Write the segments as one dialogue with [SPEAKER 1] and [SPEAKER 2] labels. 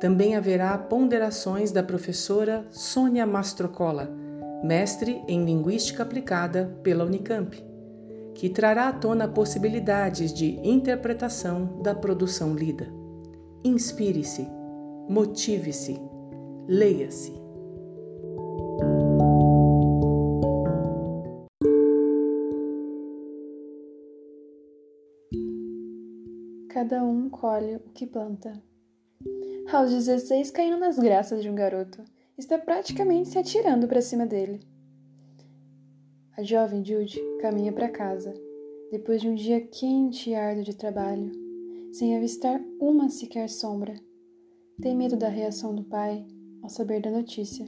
[SPEAKER 1] também haverá ponderações da professora Sônia Mastrocola, mestre em Linguística Aplicada pela Unicamp, que trará à tona possibilidades de interpretação da produção lida. Inspire-se, motive-se, leia-se.
[SPEAKER 2] Cada um colhe o que planta. Aos 16, caindo nas graças de um garoto, está praticamente se atirando para cima dele. A jovem Jude caminha para casa, depois de um dia quente e árduo de trabalho, sem avistar uma sequer sombra. Tem medo da reação do pai ao saber da notícia,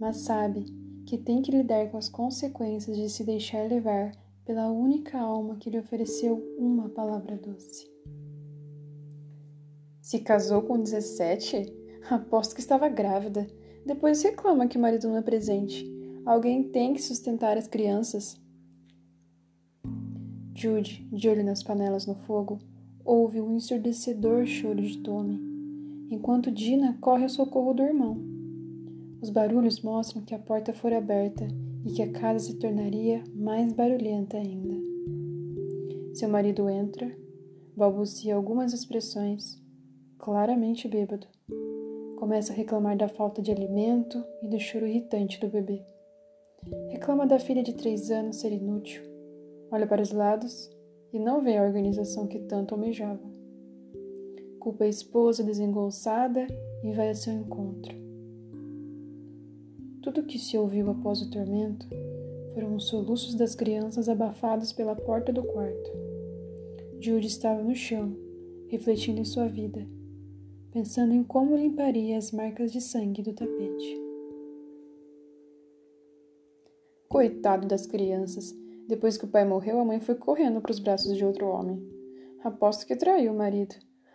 [SPEAKER 2] mas sabe que tem que lidar com as consequências de se deixar levar pela única alma que lhe ofereceu uma palavra doce. Se casou com 17? Aposto que estava grávida. Depois reclama que o marido não é presente. Alguém tem que sustentar as crianças. Jude, de olho nas panelas no fogo, ouve um ensurdecedor choro de Tommy, enquanto Dina corre ao socorro do irmão. Os barulhos mostram que a porta foi aberta e que a casa se tornaria mais barulhenta ainda. Seu marido entra, balbucia algumas expressões claramente bêbado. Começa a reclamar da falta de alimento e do choro irritante do bebê. Reclama da filha de três anos ser inútil. Olha para os lados e não vê a organização que tanto almejava. Culpa a esposa desengolçada e vai a seu encontro. Tudo o que se ouviu após o tormento foram os soluços das crianças abafados pela porta do quarto. Jude estava no chão, refletindo em sua vida pensando em como limparia as marcas de sangue do tapete. Coitado das crianças. Depois que o pai morreu, a mãe foi correndo para os braços de outro homem. Aposto que traiu o marido.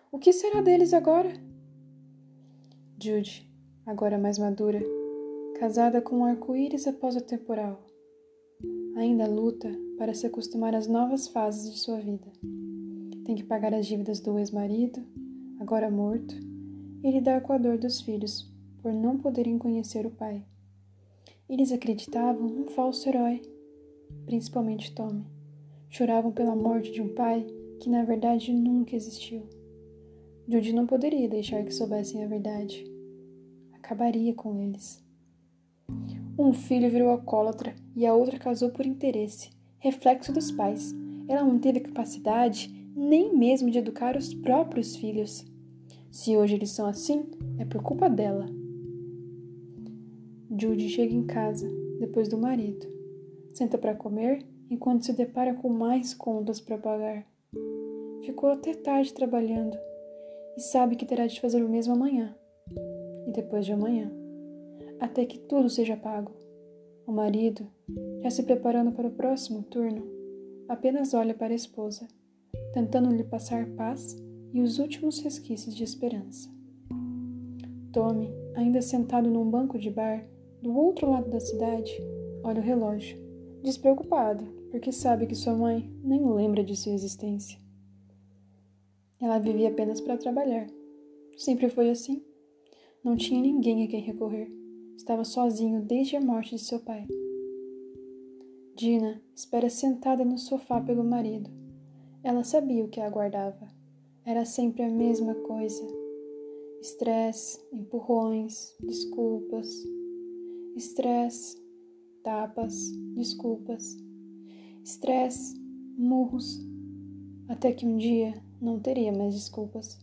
[SPEAKER 2] O que será deles agora? Jude, agora mais madura, casada com um arco-íris após o temporal, ainda luta para se acostumar às novas fases de sua vida. Tem que pagar as dívidas do ex-marido, agora morto, e lidar com a dor dos filhos por não poderem conhecer o pai. Eles acreditavam num falso herói, principalmente Tommy. Choravam pela morte de um pai que na verdade nunca existiu. Judy não poderia deixar que soubessem a verdade. Acabaria com eles. Um filho virou alcoólatra e a outra casou por interesse, reflexo dos pais. Ela não teve capacidade nem mesmo de educar os próprios filhos. Se hoje eles são assim, é por culpa dela. Judy chega em casa, depois do marido. Senta para comer enquanto se depara com mais contas para pagar. Ficou até tarde trabalhando e sabe que terá de fazer o mesmo amanhã e depois de amanhã, até que tudo seja pago. O marido, já se preparando para o próximo turno, apenas olha para a esposa tentando lhe passar paz e os últimos resquícios de esperança. Tommy, ainda sentado num banco de bar do outro lado da cidade, olha o relógio, despreocupado, porque sabe que sua mãe nem lembra de sua existência. Ela vivia apenas para trabalhar. Sempre foi assim. Não tinha ninguém a quem recorrer. Estava sozinho desde a morte de seu pai. Dina espera sentada no sofá pelo marido ela sabia o que a aguardava. Era sempre a mesma coisa. Estresse, empurrões, desculpas. Estresse, tapas, desculpas. Estresse, murros. Até que um dia não teria mais desculpas.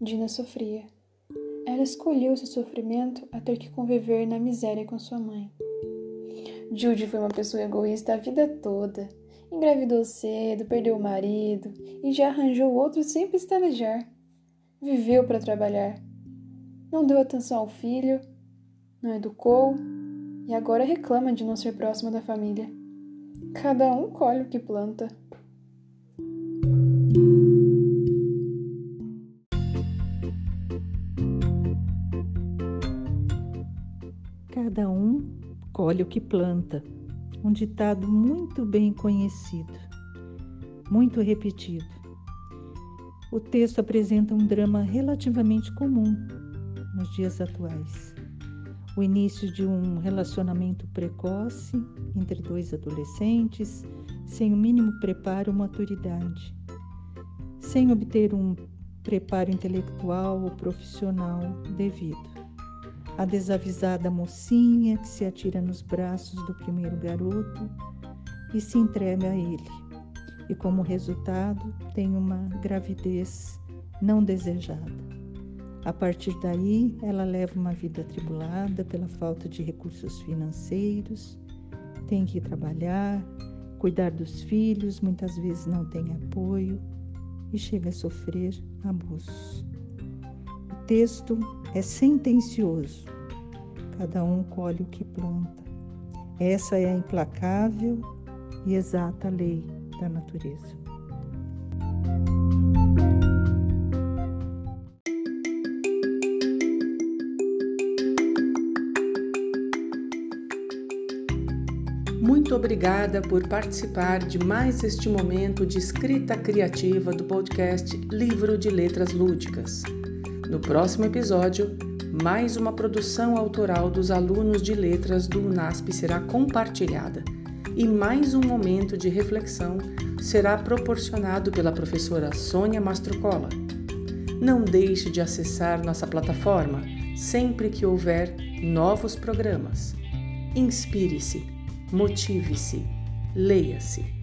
[SPEAKER 2] Dina sofria. Ela escolheu esse sofrimento a ter que conviver na miséria com sua mãe. Judy foi uma pessoa egoísta a vida toda Engravidou cedo, perdeu o marido e já arranjou outro sem pestanejar. Viveu para trabalhar. Não deu atenção ao filho, não educou e agora reclama de não ser próxima da família. Cada um colhe o que planta.
[SPEAKER 3] Cada um colhe o que planta. Um ditado muito bem conhecido, muito repetido. O texto apresenta um drama relativamente comum nos dias atuais. O início de um relacionamento precoce entre dois adolescentes, sem o mínimo preparo ou maturidade, sem obter um preparo intelectual ou profissional devido a desavisada mocinha que se atira nos braços do primeiro garoto e se entrega a ele, e como resultado tem uma gravidez não desejada. A partir daí, ela leva uma vida atribulada pela falta de recursos financeiros, tem que trabalhar, cuidar dos filhos, muitas vezes não tem apoio e chega a sofrer abusos. Texto é sentencioso. Cada um colhe o que planta. Essa é a implacável e exata lei da natureza.
[SPEAKER 1] Muito obrigada por participar de mais este momento de escrita criativa do podcast Livro de Letras Lúdicas. No próximo episódio, mais uma produção autoral dos alunos de letras do UNASP será compartilhada e mais um momento de reflexão será proporcionado pela professora Sônia Mastrocola. Não deixe de acessar nossa plataforma sempre que houver novos programas. Inspire-se, motive-se, leia-se.